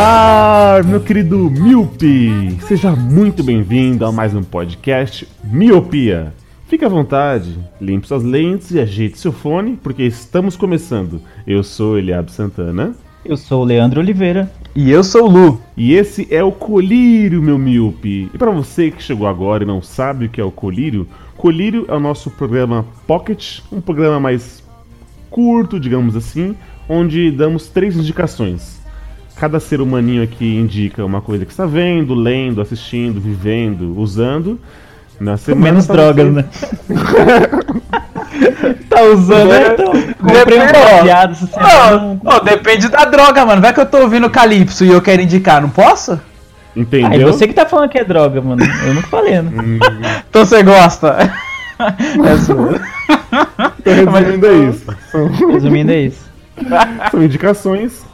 Olá, meu querido Miope! Seja muito bem-vindo a mais um podcast Miopia. Fique à vontade, limpe suas lentes e ajeite seu fone, porque estamos começando. Eu sou Eliab Santana Eu sou o Leandro Oliveira. E eu sou o Lu. e esse é o Colírio, meu Miope. E para você que chegou agora e não sabe o que é o Colírio, Colírio é o nosso programa Pocket, um programa mais curto, digamos assim, onde damos três indicações. Cada ser humaninho aqui indica uma coisa que está vendo, lendo, assistindo, vivendo, usando. Na semana Menos pra drogas, você- né? tá usando, né? Então, comprei um Depende, ó. baseado essa semana. Ó, ó, depende da droga, mano. Vai que eu tô ouvindo Calypso e eu quero indicar, não posso? Entendeu? Aí você que tá falando que é droga, mano. Eu não falei, né? Então você gosta. É sua. Resumindo é isso. Resumindo, é isso. são indicações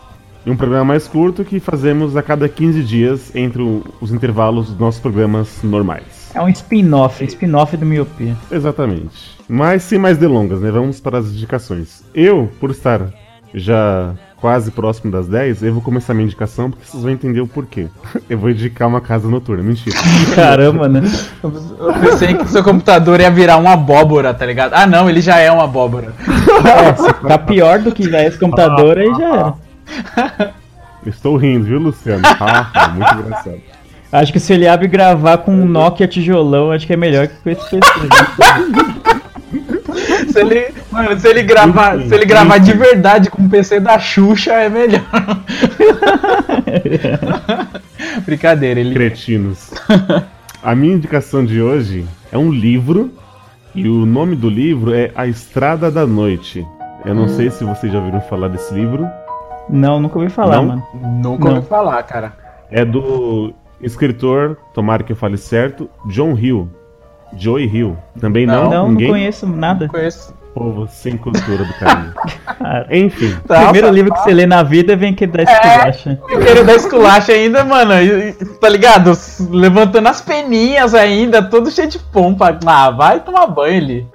e um programa mais curto que fazemos a cada 15 dias entre os intervalos dos nossos programas normais. É um spin-off, spin-off do Miopia. Exatamente. Mas sem mais delongas, né? Vamos para as indicações. Eu, por estar já quase próximo das 10, eu vou começar minha indicação porque vocês vão entender o porquê. Eu vou indicar uma casa noturna, mentira. Caramba, né? Eu pensei que seu computador ia virar uma abóbora, tá ligado? Ah, não, ele já é uma abóbora. É, ficar pior do que já esse computador, aí já era. Estou rindo, viu, Luciano? Ah, ah, muito engraçado. Acho que se ele abre gravar com um Nokia tijolão, acho que é melhor que com esse PC. Se ele, mano, se ele gravar, se ele gravar de verdade com o PC da Xuxa, é melhor. Brincadeira, ele. Cretinos. A minha indicação de hoje é um livro e o nome do livro é A Estrada da Noite. Eu não sei se vocês já ouviram falar desse livro. Não, nunca ouvi falar, Não? mano. Nunca Não. ouvi falar, cara. É do escritor, tomara que eu fale certo, John Hill. Joey Hill. Também não? Não, Não, não Ninguém? conheço nada. Não conheço. Povo sem cultura do carinho. Cara, Enfim, o primeiro Nossa, livro que você lê na vida vem que dá esculacha. Primeiro da esculacha ainda, mano, tá ligado? Levantando as peninhas ainda, todo cheio de pompa. Ah, vai tomar banho ali.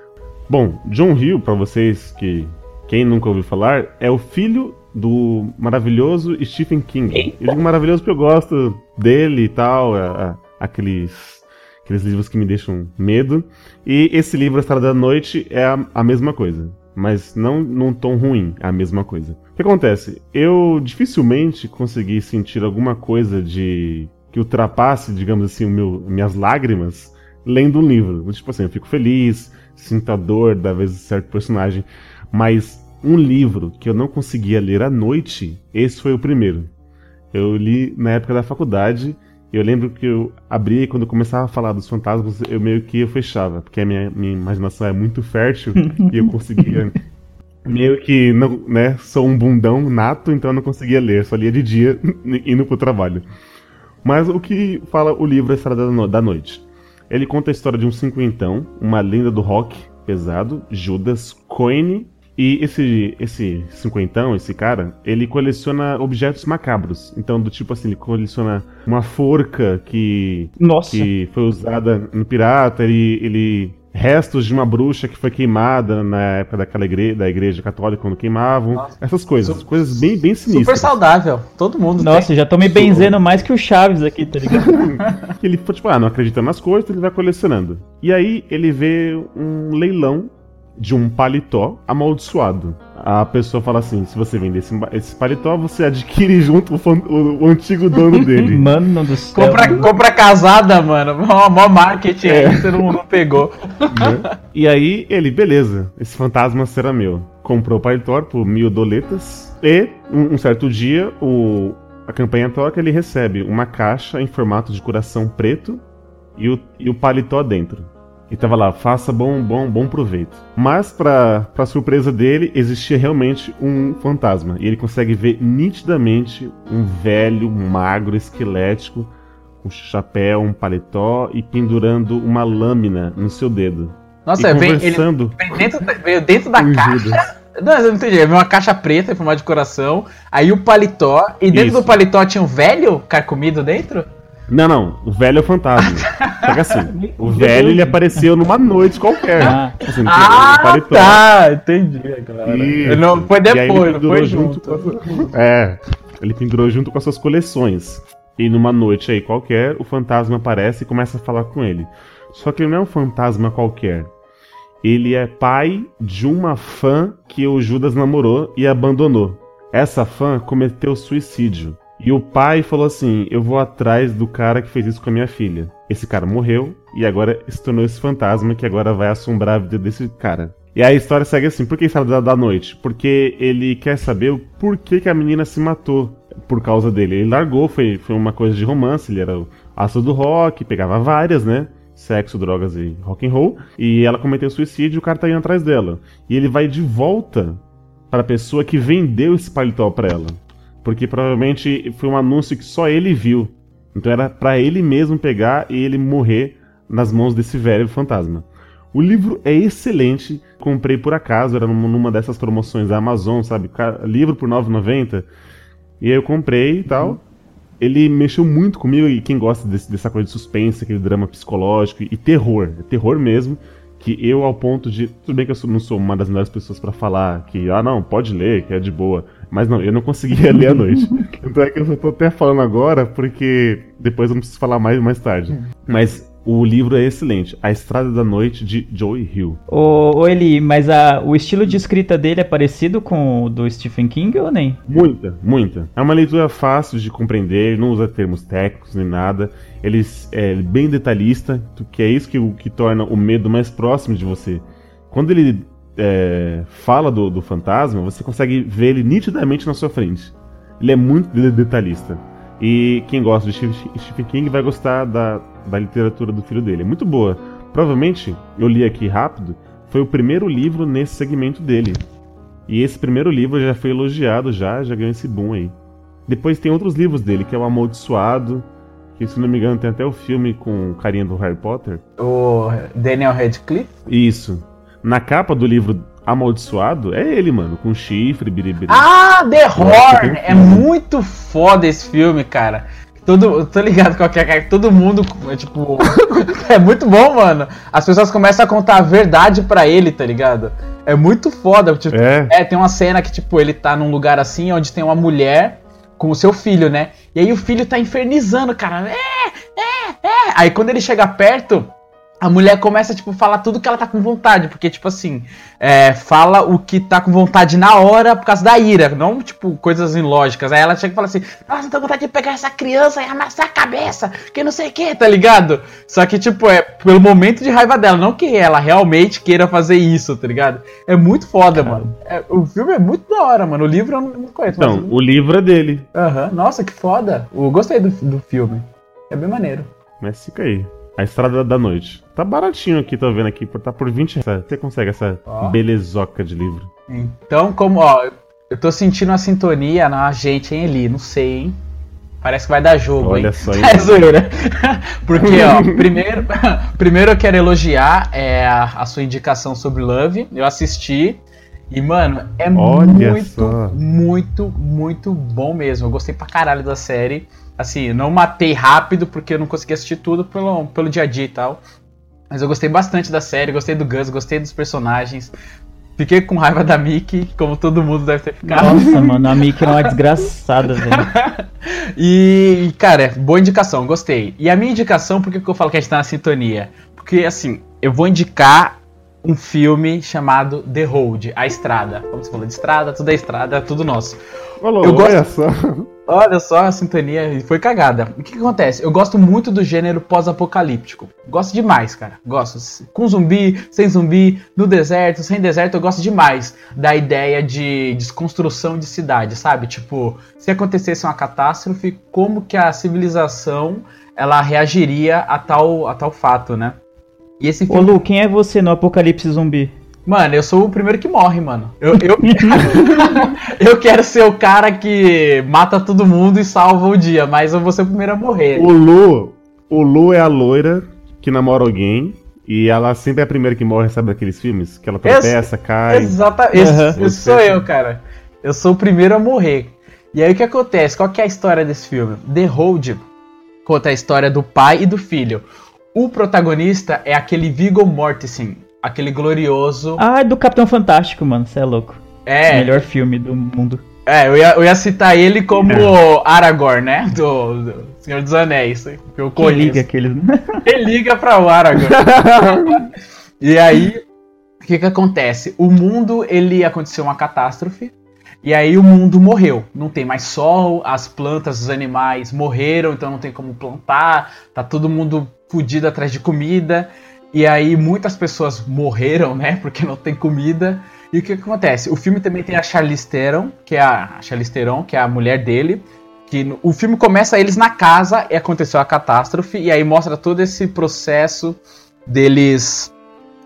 Bom, John Hill, pra vocês que quem nunca ouviu falar, é o filho do maravilhoso Stephen King. Eu digo maravilhoso porque eu gosto dele e tal, a- a- aqueles, aqueles livros que me deixam medo. E esse livro, A Estrada da Noite, é a, a mesma coisa. Mas não num tom ruim, é a mesma coisa. O que acontece? Eu dificilmente consegui sentir alguma coisa de. que ultrapasse, digamos assim, o meu, minhas lágrimas lendo um livro. Tipo assim, eu fico feliz, sinto a dor da vez de certo personagem. Mas um livro que eu não conseguia ler à noite, esse foi o primeiro. Eu li na época da faculdade. e Eu lembro que eu abria e quando eu começava a falar dos fantasmas, eu meio que eu fechava, porque a minha, minha imaginação é muito fértil e eu conseguia. Meio que não, né, sou um bundão nato, então eu não conseguia ler, só lia de dia indo pro trabalho. Mas o que fala o livro A Estrada da No- da Noite? Ele conta a história de um cinquentão, uma lenda do rock pesado, Judas Coine. E esse, esse cinquentão, esse cara, ele coleciona objetos macabros. Então, do tipo assim, ele coleciona uma forca que, Nossa. que foi usada no pirata, ele, ele restos de uma bruxa que foi queimada na época daquela igreja, da igreja católica quando queimavam. Nossa. Essas coisas, Su- coisas bem, bem Super sinistras. saudável. Todo mundo Nossa, já tô me benzendo mais que o Chaves aqui, tá ligado? que ele, tipo, ah, não acredita nas coisas, ele vai colecionando. E aí ele vê um leilão de um paletó amaldiçoado. A pessoa fala assim: se você vender esse, esse paletó, você adquire junto o, o- o antigo dono dele. Mano do céu. Compra, compra casada, mano. Mó, mó marketing É. aí, todo mundo pegou. né? E aí ele, beleza, esse fantasma será meu. Comprou o paletó por mil doletas. E um, um certo dia, o, a campanha toca, ele recebe uma caixa em formato de coração preto e o, e o paletó dentro. E tava lá, faça bom, bom, bom proveito. Mas, pra, pra surpresa dele, existia realmente um fantasma. E ele consegue ver nitidamente um velho, magro, esquelético, com chapéu, um paletó e pendurando uma lâmina no seu dedo. Nossa, e conversando vem dentro, veio dentro da caixa. Judas. Não, eu não entendi. Veio uma caixa preta em formato de coração. Aí o paletó. E dentro Isso. do paletó tinha um velho carcomido dentro? Não, não, o velho é o fantasma. Só que assim, o velho ele apareceu numa noite qualquer. Ah. Assim, o Ah, tá. Entendi agora. Isso. Não, foi depois, não foi junto junto. a- É, ele pendurou junto com as suas coleções. E numa noite aí qualquer, o fantasma aparece e começa a falar com ele. Só que ele não é um fantasma qualquer. Ele é pai de uma fã que o Judas namorou e abandonou. Essa fã cometeu suicídio. E o pai falou assim: Eu vou atrás do cara que fez isso com a minha filha. Esse cara morreu e agora se tornou esse fantasma que agora vai assombrar a vida desse cara. E a história segue assim: por que Estrada da, da Noite? Porque ele quer saber o porquê que a menina se matou por causa dele. Ele largou, foi, foi uma coisa de romance, ele era o astro do rock, pegava várias, né? Sexo, drogas e rock and roll. E ela cometeu suicídio e o cara tá indo atrás dela. E ele vai de volta para a pessoa que vendeu esse paletó pra ela. Porque provavelmente foi um anúncio que só ele viu. Então era pra ele mesmo pegar e ele morrer nas mãos desse velho fantasma. O livro é excelente, comprei por acaso, era numa dessas promoções da Amazon, sabe? Livro por R$ 9,90. E aí eu comprei e tal. Ele mexeu muito comigo e quem gosta desse- dessa coisa de suspense, aquele drama psicológico e terror, é terror mesmo, que eu ao ponto de, tudo bem que eu não sou uma das melhores pessoas pra falar que ah não, pode ler, que é de boa, mas não, eu não conseguia ler à noite. Então é que eu só tô até falando agora porque depois eu não preciso falar mais mais tarde. Mas o livro é excelente, A Estrada da Noite de Joey Hill. Ô, ô Eli, mas a, o estilo de escrita dele é parecido com o do Stephen King ou nem? Muita, muita. É uma leitura fácil de compreender, não usa termos técnicos nem nada. Ele é bem detalhista, que é isso que, o que torna o medo mais próximo de você. Quando ele é, fala do, do fantasma, você consegue ver ele nitidamente na sua frente. Ele é muito de- detalhista. E quem gosta de Stephen King vai gostar da, da literatura do filho dele. É muito boa. Provavelmente, eu li aqui rápido, foi o primeiro livro nesse segmento dele. E esse primeiro livro já foi elogiado, já, já ganhou esse boom aí. Depois tem outros livros dele, que é o Amaldiçoado, que se não me engano tem até o filme com o carinha do Harry Potter. O Daniel Radcliffe. Isso. Na capa do livro Amaldiçoado, é ele, mano, com chifre, biribiri. Ah, The que Horn! É muito foda esse filme, cara. Todo, eu tô ligado com que é. Todo mundo, é tipo. é muito bom, mano. As pessoas começam a contar a verdade pra ele, tá ligado? É muito foda. Tipo, É. é, tem uma cena que, tipo, ele tá num lugar assim, onde tem uma mulher com o seu filho, né? E aí o filho tá infernizando, cara. É, é, é. Aí quando ele chega perto, a mulher começa, tipo, falar tudo que ela tá com vontade. Porque, tipo assim, é, fala o que tá com vontade na hora por causa da ira. Não, tipo, coisas ilógicas. Aí ela chega e fala assim, nossa, tô com vontade de pegar essa criança e amassar a cabeça. Que não sei o que, tá ligado? Só que, tipo, é pelo momento de raiva dela. Não que ela realmente queira fazer isso, tá ligado? É muito foda, mano. É, o filme é muito da hora, mano. O livro eu não, não conheço. Então, mas- o livro é dele. Aham. Nossa, que foda. Eu gostei do, do filme. É bem maneiro. Mas fica aí. A Estrada da Noite. Tá baratinho aqui, tô vendo aqui. Tá por 20 reais. Você consegue essa Ó. belezoca de livro. Então, como, ó, eu tô sentindo uma sintonia na gente, hein, Eli? Não sei, hein? Parece que vai dar jogo, Olha hein? só, hein? É zoeira. Porque, ó, primeiro, primeiro eu quero elogiar é, a, a sua indicação sobre Love. Eu assisti. E, mano, é Olha muito, só. muito, muito bom mesmo. Eu gostei pra caralho da série. Assim, eu não matei rápido porque eu não consegui assistir tudo pelo, pelo dia a dia e tal. Mas eu gostei bastante da série, gostei do Gus, gostei dos personagens. Fiquei com raiva da Mickey, como todo mundo deve ter ficado. Nossa, mano, a Mickey é uma desgraçada, velho. E, cara, boa indicação, gostei. E a minha indicação, por que que eu falo que a gente tá na sintonia? Porque, assim, eu vou indicar um filme chamado The Road, A Estrada. Como você falou de estrada, tudo é estrada, tudo nosso. Olha, Eu gosto- olha só. Olha só a sintonia, foi cagada. O que, que acontece? Eu gosto muito do gênero pós-apocalíptico. Gosto demais, cara. Gosto. Com zumbi, sem zumbi, no deserto, sem deserto, eu gosto demais da ideia de desconstrução de cidade, sabe? Tipo, se acontecesse uma catástrofe, como que a civilização ela reagiria a tal, a tal fato, né? E esse Ô filme. Lu, quem é você no Apocalipse Zumbi? Mano, eu sou o primeiro que morre, mano. Eu, eu, eu quero ser o cara que mata todo mundo e salva o dia, mas eu vou ser o primeiro a morrer. O Lu, o Lu é a loira que namora alguém e ela sempre é a primeira que morre, sabe daqueles filmes? Que ela tropeça, cai. Exatamente. Esse, Aham. esse sou eu, cara. Eu sou o primeiro a morrer. E aí o que acontece? Qual que é a história desse filme? The Road conta a história do pai e do filho. O protagonista é aquele Viggo Mortensen, aquele glorioso. Ah, é do Capitão Fantástico, mano. Você é louco. é, Melhor filme do mundo. é eu, ia, eu ia citar ele como Aragorn, né? Do, do Senhor dos Anéis. Que eu conheço. liga aqueles. Ele liga pra o Aragorn. e aí, o que que acontece? O mundo, ele aconteceu uma catástrofe. E aí o mundo morreu. Não tem mais sol, as plantas, os animais morreram, então não tem como plantar. Tá todo mundo fudido atrás de comida. E aí muitas pessoas morreram, né? Porque não tem comida. E o que, acontece? O filme também tem a Charlize Theron, que é a, a Charlize Theron, que é a mulher dele. Que no- o filme começa eles na casa e aconteceu a catástrofe e aí mostra todo esse processo deles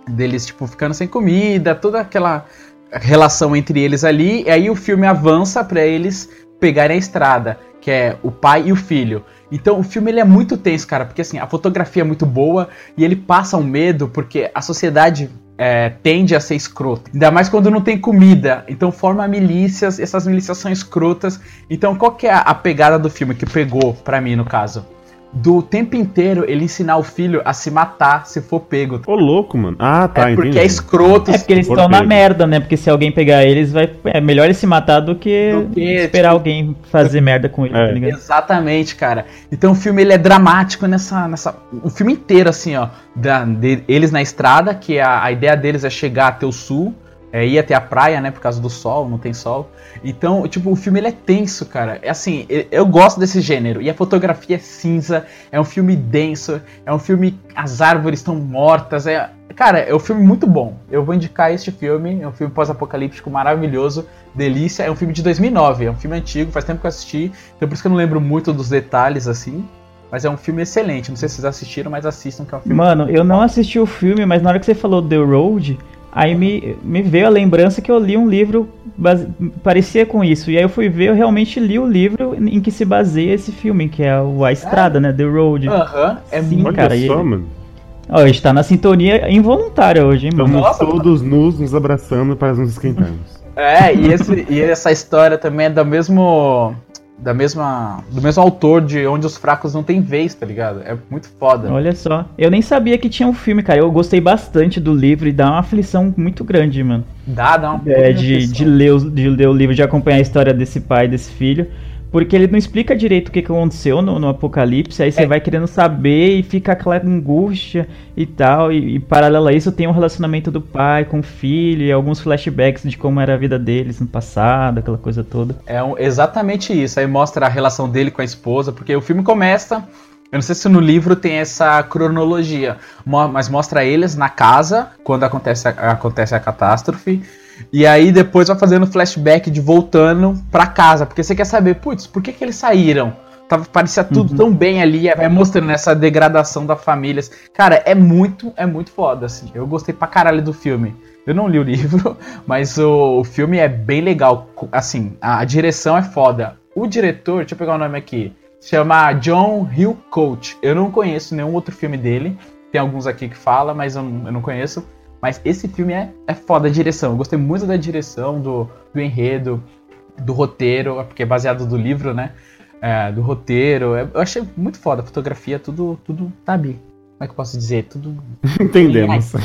deles tipo ficando sem comida, toda aquela relação entre eles ali. E aí o filme avança pra eles pegarem a estrada, que é o pai e o filho. Então o filme ele é muito tenso, cara, porque assim, a fotografia é muito boa e ele passa um medo porque a sociedade é, tende a ser escrota. Ainda mais quando não tem comida. Então forma milícias, essas milícias são escrotas. Então qual que é a, pegada do filme que pegou pra mim no caso? Do tempo inteiro ele ensinar o filho a se matar se for pego. Ô, louco, mano. Ah, tá, é porque entendi. é escroto. É porque eles estão na merda, né? Porque se alguém pegar eles, vai... é melhor ele se matar do que, Do que, esperar tipo, alguém fazer merda com ele, É. tá ligado? Exatamente, cara. Então o filme ele é dramático nessa. nessa o filme inteiro, assim, ó. Da, de- eles na estrada, que a, a ideia deles é chegar até o sul. É, ir até a praia, né? Por causa do sol, não tem sol. Então, tipo, o filme ele é tenso, cara. É assim, eu, gosto desse gênero. E a fotografia é cinza, é um filme denso, é um filme. As árvores estão mortas. É, cara, é um filme muito bom. Eu vou indicar este filme. É um filme pós-apocalíptico maravilhoso. Delícia. É um filme de 2009. É um filme antigo, faz tempo que eu assisti. Então por isso que eu não lembro muito dos detalhes, assim. Mas é um filme excelente. Não sei se vocês assistiram, mas assistam, que é um filme. Mano, eu não assisti o filme, mas na hora que você falou The Road, aí me, me veio a lembrança que eu li um livro base- parecia com isso. E aí eu fui ver, eu realmente li o livro em que se baseia esse filme, que é o A Estrada, né? The Road. Aham, é Sim, muito. Olha cara, só, mano. Ó, a gente tá na sintonia involuntária hoje, hein, mano? Estamos todos nus, nos abraçando para nos esquentarmos. É, e, esse, e essa história também é do mesmo. Da mesma. Do mesmo autor de Onde os Fracos Não Têm Vez, tá ligado? É muito foda. Olha só. Eu nem sabia que tinha um filme, cara. Eu gostei bastante do livro e dá uma aflição muito grande, mano. Dá, dá uma É, de, de, ler, o- de ler o livro, de acompanhar a história desse pai, desse filho. Porque ele não explica direito o que, que aconteceu no, no apocalipse, aí você É. vai querendo saber e fica aquela angústia e tal. E, e paralelo a isso tem um relacionamento do pai com o filho e alguns flashbacks de como era a vida deles no passado, aquela coisa toda. É um- exatamente isso. Aí mostra a relação dele com a esposa, porque o filme começa. Eu não sei se no livro tem essa cronologia, mas mostra eles na casa quando acontece a, acontece a catástrofe. E aí depois vai fazendo flashback de voltando pra casa, porque você quer saber, putz, por que, que eles saíram? Tava, parecia tudo Uhum. tão bem ali, vai mostrando essa degradação da família. Cara, é muito, é muito foda, assim. Eu gostei pra caralho do filme. Eu não li o livro, mas o, o filme é bem legal. Assim, a, a direção é foda. O diretor, deixa eu pegar o nome aqui, se chama John Hill Coach. Eu não conheço nenhum outro filme dele. Tem alguns aqui que fala, mas eu eu não conheço. Mas esse filme é, é foda a direção. Eu gostei muito da direção, do, do enredo, do roteiro, porque é baseado do livro, né? É, do roteiro. É- Eu achei muito foda. A fotografia, tudo, tudo, sabe? Como é que eu posso dizer? Tudo. Entendemos.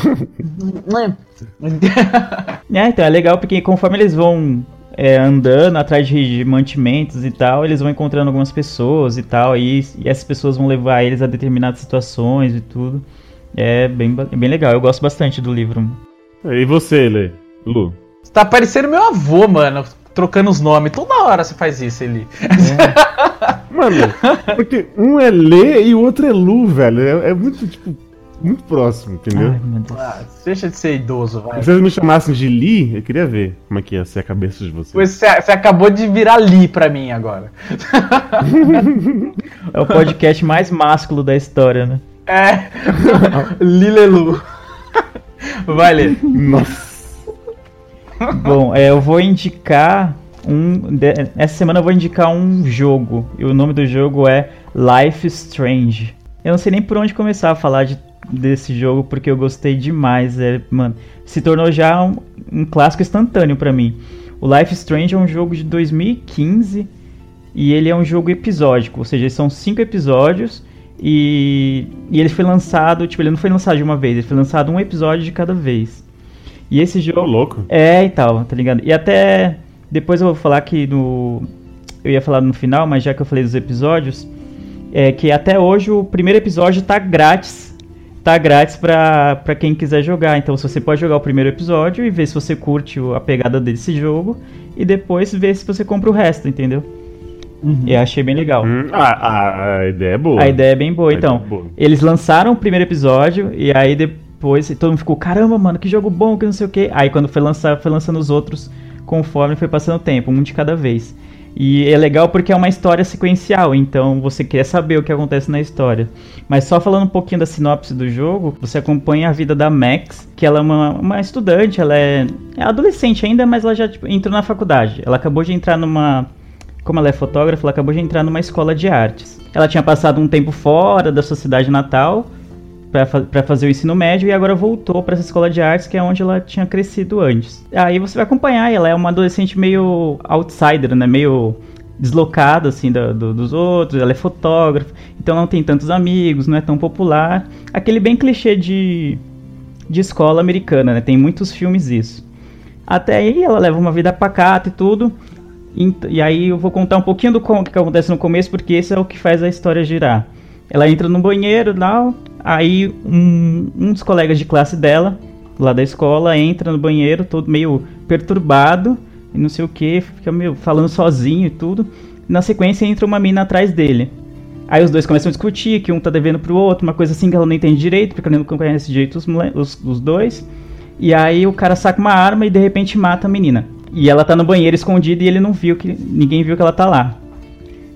É, então é legal porque conforme eles vão é, andando atrás de, de mantimentos e tal, eles vão encontrando algumas pessoas e tal, e, e essas pessoas vão levar eles a determinadas situações e tudo. É bem, bem legal, eu gosto bastante do livro. E você, Lê? Lu? Você tá parecendo meu avô, mano. Trocando os nomes. Toda hora você faz isso, ele. Mano, porque um é Lê e o outro é Lu, velho. É, é muito, tipo, muito próximo, entendeu? Ai, meu Deus. Ah, deixa de ser idoso, vai. Se vocês me chamassem de Li, eu queria ver como é que ia ser a cabeça de vocês. Pois Você, você acabou de virar Li pra mim agora. É o podcast mais másculo da história, né? É. Lilelu. Vai ler. Nossa. Bom, é, eu vou indicar um. de- Essa semana eu vou indicar um jogo. E o nome do jogo é Life Strange. Eu não sei nem por onde começar a falar de- desse jogo, porque eu gostei demais. É, mano, se tornou já um, um clássico instantâneo pra mim. O Life Strange é um jogo de 2015 e ele é um jogo episódico, ou seja, são cinco episódios e, e ele foi lançado, tipo, ele não foi lançado de uma vez, ele foi lançado um episódio de cada vez. E esse jogo louco. é e tal, tá ligado? E até depois eu vou falar que no eu ia falar no final, mas já que eu falei dos episódios, é que até hoje o primeiro episódio tá grátis. Tá grátis pra, pra quem quiser jogar. Então você pode jogar o primeiro episódio e ver se você curte a pegada desse jogo. E depois ver se você compra o resto, entendeu? Eu achei bem legal. Hum, a, a ideia é boa. A ideia é bem boa, A então. ideia é boa. Eles lançaram o primeiro episódio e aí depois todo mundo ficou, caramba, mano, que jogo bom, que não sei o que. Aí quando foi lançar, foi lançando os outros conforme foi passando o tempo, um de cada vez. E é legal porque é uma história sequencial, então você quer saber o que acontece na história. Mas só falando um pouquinho da sinopse do jogo, você acompanha a vida da Max, que ela é uma, uma estudante, ela é, é adolescente ainda, mas ela já tipo, entrou na faculdade. Ela acabou de entrar numa como ela é fotógrafa, ela acabou de entrar numa escola de artes. Ela tinha passado um tempo fora da sua cidade natal para fazer o ensino médio e agora voltou para essa escola de artes que é onde ela tinha crescido antes. Aí você vai acompanhar, ela é uma adolescente meio outsider, né? Meio deslocada assim da- do- dos outros. Ela é fotógrafa, então não tem tantos amigos, não é tão popular. Aquele bem clichê de de escola americana, né? Tem muitos filmes isso. Até aí ela leva uma vida pacata e tudo. E aí eu vou contar um pouquinho do que acontece no começo, porque esse é o que faz a história girar. Ela entra no banheiro lá, aí um, um dos colegas de classe dela, lá da escola, entra no banheiro, todo meio perturbado, e não sei o que, fica meio falando sozinho e tudo. Na sequência entra uma mina atrás dele. Aí os dois começam a discutir, que um tá devendo pro outro, uma coisa assim que ela não entende direito, porque ela não conhece direito os, os, os dois. E aí o cara saca uma arma e de repente mata a menina. E ela tá no banheiro escondida e ele não viu que. ninguém viu que ela tá lá.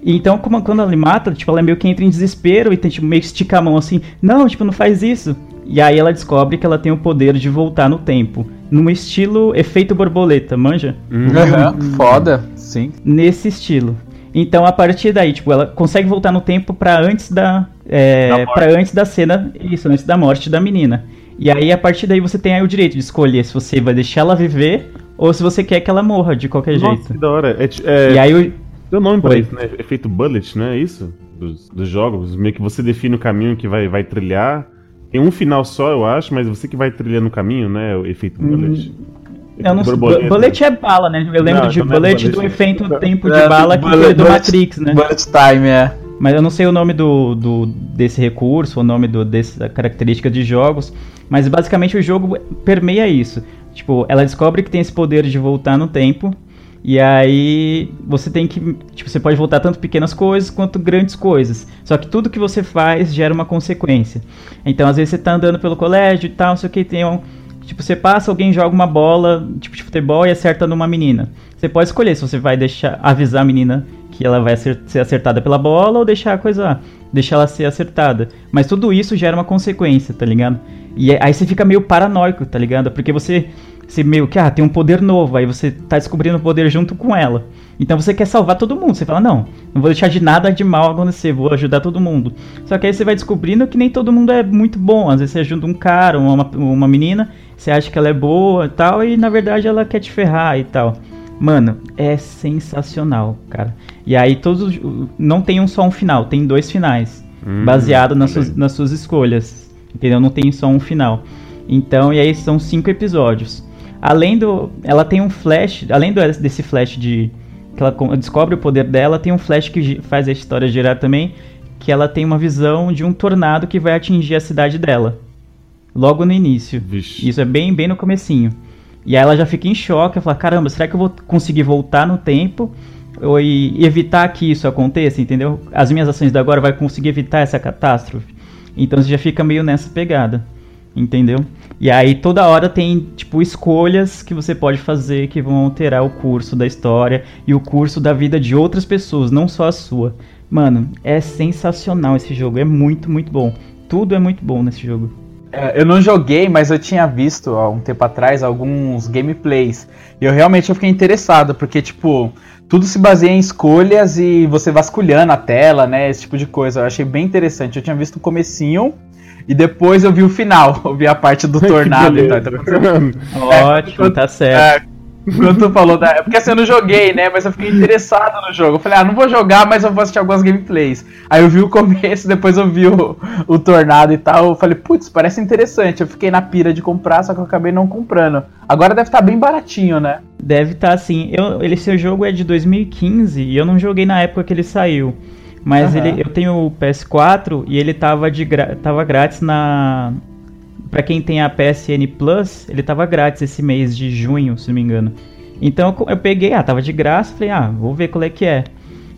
E então, como- quando ela mata, tipo, ela meio que entra em desespero e tem, tipo, meio que estica a mão assim, não, tipo, não faz isso. E aí ela descobre que ela tem o poder de voltar no tempo. Num estilo efeito borboleta, manja? Aham, Foda, sim. nesse estilo. Então a partir daí, tipo, ela consegue voltar no tempo pra antes da é, para antes da cena, isso, antes da morte da menina. E aí a partir daí você tem aí o direito de escolher se você vai deixar ela viver ou se você quer que ela morra de qualquer Nossa, jeito. que da hora. É, é, E aí o, Tem um nome pra Oi. isso, né? Efeito bullet, não é isso? Dos, dos jogos. Meio que você define o caminho que vai, vai trilhar. Tem um final só, eu acho, mas você que vai trilhando o caminho, né? O efeito bullet. eu não Borboleta. bullet é bala, né? Eu lembro Não, de não é bullet do bullet. efeito tempo de É, bala que bullet- foi do Matrix, né? Bullet Time, é. Mas eu não sei o nome do, do- desse recurso, o nome do, dessa característica de jogos. Mas basicamente o jogo permeia isso. Tipo, ela descobre que tem esse poder de voltar no tempo. E aí você tem que. Tipo, você pode voltar tanto pequenas coisas quanto grandes coisas. Só que tudo que você faz gera uma consequência. Então, às vezes você tá andando pelo colégio e tal, não sei o que, tem um. Tipo, você passa, alguém joga uma bola, tipo de futebol, e acerta numa menina. Você pode escolher se você vai deixar avisar a menina que ela vai ser acertada pela bola ou deixar a coisa. deixar ela ser acertada. Mas tudo isso gera uma consequência, tá ligado? E aí você fica meio paranoico, tá ligado? Porque você. Você meio que, ah, tem um poder novo, aí você tá descobrindo o poder junto com ela. Então você quer salvar todo mundo. Você fala, não, não vou deixar de nada de mal acontecer, vou ajudar todo mundo. Só que aí você vai descobrindo que nem todo mundo é muito bom. Às vezes você ajuda um cara, uma, uma menina, você acha que ela é boa e tal, e na verdade ela quer te ferrar e tal. Mano, é sensacional, cara. E aí todos. os- Não tem um só um final, tem dois finais. Hum, baseado nas suas, nas suas escolhas. Entendeu? Não tem só um final. Então, e aí são cinco episódios. Além do. Ela tem um flash. Além do, desse flash de. Que ela co- descobre o poder dela, tem um flash que faz a história girar também. Que ela tem uma visão de um tornado que vai atingir a cidade dela. Logo no início. Vixe. Isso é bem, bem no comecinho. E aí ela já fica em choque, ela fala, caramba, será que eu vou conseguir voltar no tempo e evitar que isso aconteça, entendeu? As minhas ações de agora vai conseguir evitar essa catástrofe. Então você já fica meio nessa pegada, entendeu? E aí toda hora tem, tipo, escolhas que você pode fazer que vão alterar o curso da história e o curso da vida de outras pessoas, não só a sua. Mano, é sensacional esse jogo, é muito, muito bom. tudo é muito bom nesse jogo. É, Eu não joguei, mas eu tinha visto há um tempo atrás alguns gameplays. E eu realmente eu fiquei interessado, porque, tipo, tudo se baseia em escolhas e você vasculhando a tela, né? Esse tipo de coisa. Eu achei bem interessante. Eu tinha visto o comecinho e depois eu vi o final. Eu vi a parte do tornado e tal. Então, Ótimo, tá certo. É, quando tu falou da. é Porque assim, eu não joguei, né? Mas eu fiquei interessado no jogo. Eu falei, ah, não vou jogar, mas eu vou assistir algumas gameplays. Aí eu vi o começo, depois eu vi o, o Tornado e tal. Eu falei, putz, parece interessante. Eu fiquei na pira de comprar, só que eu acabei não comprando. Agora deve estar bem baratinho, né? Deve estar assim. Eu, ele, seu jogo é de 2015 e eu não joguei na época que ele saiu. Mas Aham. ele, eu tenho o PS4 e ele tava, de gra- tava grátis na. Pra quem tem a PSN Plus, ele tava grátis esse mês de junho, se não me engano. Então eu, eu peguei, ah, tava de graça, falei, ah, vou ver qual é que é.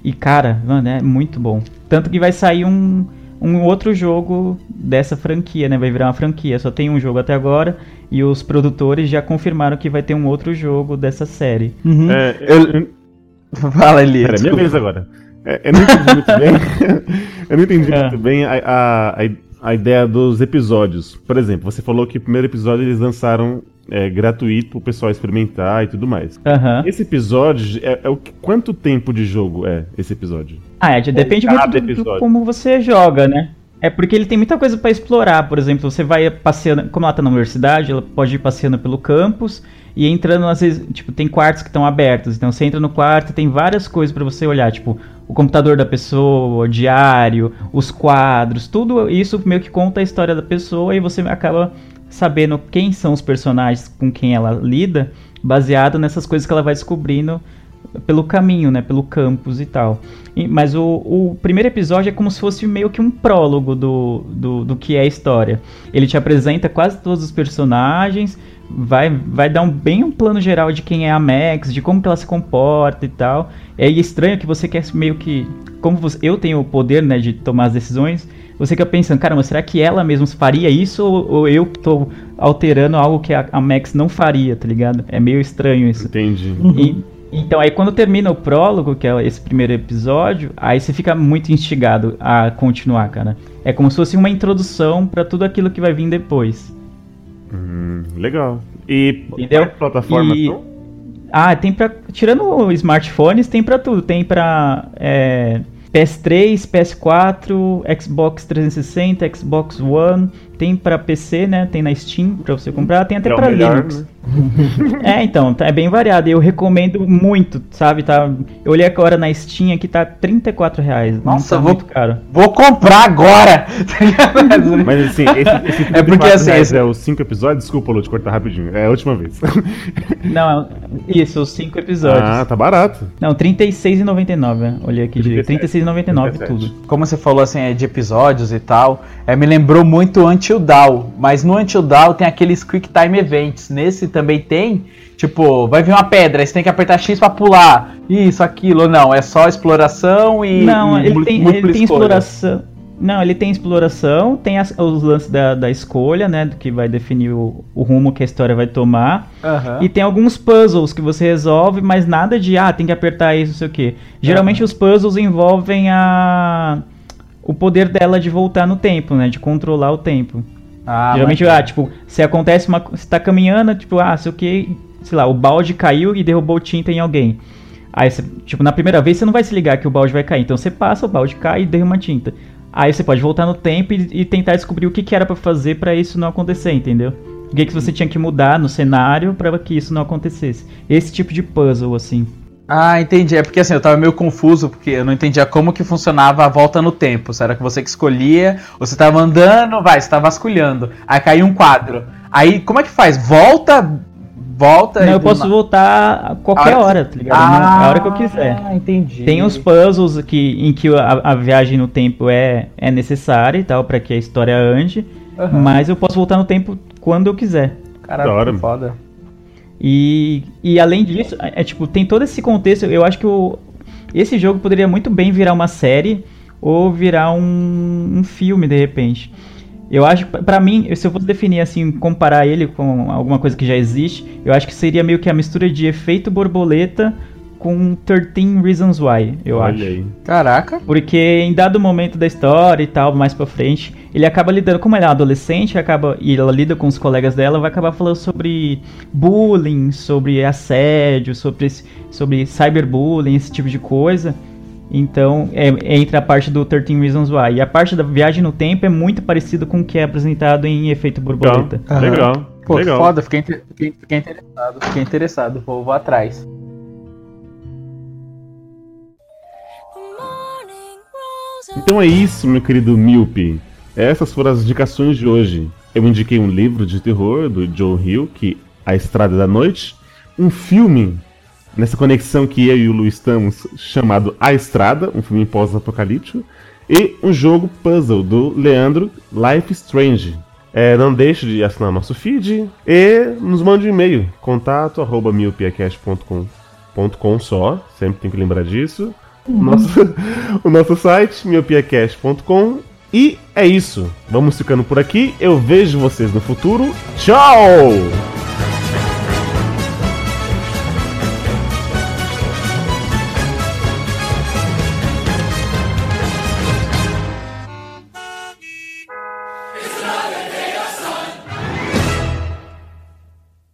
E cara, mano, é muito bom. Tanto que vai sair um, um outro jogo dessa franquia, né? Vai virar uma franquia. Só tem um jogo até agora e os produtores já confirmaram que vai ter um outro jogo dessa série. É, Eu- eu, Fala, Eli. Pera, é minha vez agora. É, eu não entendi muito bem. eu não entendi É. muito bem a, a, a, a ideia dos episódios. Por exemplo, você falou que o primeiro episódio eles lançaram é, gratuito pro pessoal experimentar e tudo mais. Aham. Esse episódio é, é o que, quanto tempo de jogo é esse episódio? Ah, é, de- depende muito do, do como você joga, né? É porque ele tem muita coisa pra explorar. Por exemplo, você vai passeando. Como ela tá na universidade, ela pode ir passeando pelo campus e entrando, às vezes, tipo, tem quartos que estão abertos. Então você entra no quarto, tem várias coisas pra você olhar, tipo, o computador da pessoa, o diário, os quadros, tudo isso meio que conta a história da pessoa e você acaba sabendo quem são os personagens com quem ela lida, baseado nessas coisas que ela vai descobrindo pelo caminho, né, pelo campus e tal. E- mas o, o primeiro episódio é como se fosse meio que um prólogo do, do, do que é a história. Ele te apresenta quase todos os personagens, vai, vai dar um, bem um plano geral de quem é a Max, de como que ela se comporta e tal. É estranho que você quer meio que... Como você- eu tenho o poder, né, de tomar as decisões, você fica pensando, caramba, será que ela mesma faria isso ou, ou eu tô alterando algo que a, a Max não faria, tá ligado? É meio estranho isso. Entendi. E- então, aí quando termina o prólogo, que é esse primeiro episódio, aí você fica muito instigado a continuar, cara. É como se fosse uma introdução pra tudo aquilo que vai vir depois. Hum, legal. E Entendeu? quais plataformas E-? Ah, tem pra. Tirando smartphones, tem pra tudo. Tem pra é, PS3, PS4, Xbox 360, Xbox One. Tem pra PC, né? Tem na Steam pra você comprar. Tem até É melhor, Linux. né? É, então, tá, é bem variado. Eu recomendo muito, sabe? Tá, eu olhei agora na Steam aqui, tá 34 reais. Não Nossa, tá vou- muito caro. Vou comprar agora! Mas assim, esse, esse É porque, 34 assim, esse- é os 5 episódios? Desculpa, Lu, te cortar rapidinho. É a última vez. Não, isso, os 5 episódios. ah, tá barato. Não, R$ 36,99. é. Olhei aqui direito. R$ 37. 36,99 tudo. Como você falou assim, é de episódios e tal, é, me lembrou muito Until Dawn, mas no Until Dawn tem aqueles Quick Time Events, nesse também tem, tipo, vai vir uma pedra, aí você tem que apertar X pra pular, isso, aquilo, não, é só exploração e Não, e ele tem, ele tem exploração. Não, ele tem exploração, tem as- os lances da, da escolha, né? Do que vai definir o, o rumo que a história vai tomar. Aham. E tem alguns puzzles que você resolve, mas nada de, ah, tem que apertar isso, não sei o quê. Geralmente os puzzles envolvem a. O poder dela de voltar no tempo, né? De controlar o tempo. Ah, Geralmente, mas- ah, tipo, se acontece uma. Você tá caminhando, tipo, ah, sei o que, sei lá, o balde caiu e derrubou tinta em alguém. Aí você, tipo, na primeira vez você não vai se ligar que o balde vai cair. Então você passa, o balde cai e derruma tinta. Aí você pode voltar no tempo e, e tentar descobrir o que, que era pra fazer pra isso não acontecer, entendeu? O que, que você tinha que mudar no cenário pra que isso não acontecesse. Esse tipo de puzzle, assim. Ah, entendi. É porque assim, eu tava meio confuso, porque eu não entendia como que funcionava a volta no tempo. Se era que você que escolhia, ou você tava andando, vai, você tava vasculhando. Aí caiu um quadro. Aí, como é que faz? Volta, volta... Não, e eu posso na- voltar a qualquer A hora hora, tá ligado? Na- a hora que eu quiser. Ah, entendi. Tem os puzzles que, em que a, a viagem no tempo é, é necessária e tal, pra que a história ande. Aham. Mas eu posso voltar no tempo quando eu quiser. Caralho, que foda. E, e além disso, é, é, tipo, tem todo esse contexto. Eu acho que o, esse jogo poderia muito bem virar uma série ou virar um, um filme de repente. Eu acho, pra mim, se eu fosse definir assim, comparar ele com alguma coisa que já existe, eu acho que seria meio que a mistura de efeito borboleta com 13 Reasons Why, eu Olha acho. aí. Caraca. Porque em dado momento da história e tal, mais pra frente, ele acaba lidando, como ele é adolescente, acaba e ela lida com os colegas dela, vai acabar falando sobre bullying, sobre assédio, sobre, sobre cyberbullying, esse tipo de coisa. Então, é, entra a parte do 13 Reasons Why. E a parte da viagem no tempo é muito parecido com o que é apresentado em Efeito Legal. Borboleta. Aham. Legal. Pô, Legal. foda, fiquei, fiquei, fiquei interessado. Fiquei interessado. Vou, vou atrás. Então é isso, meu querido Miope. Essas foram as indicações de hoje. Eu indiquei um livro de terror do Joe Hill, que é A Estrada da Noite, um filme nessa conexão que eu e o Lu estamos, chamado A Estrada, um filme pós-apocalíptico, e um jogo puzzle do Leandro Life Strange. É, não deixe de assinar nosso feed e nos mande um e-mail, contato arroba miopiacast.com.com só, sempre tem que lembrar disso. Nosso, o nosso site, miopiacast.com. E é isso. Vamos ficando por aqui. Eu vejo vocês no futuro. Tchau!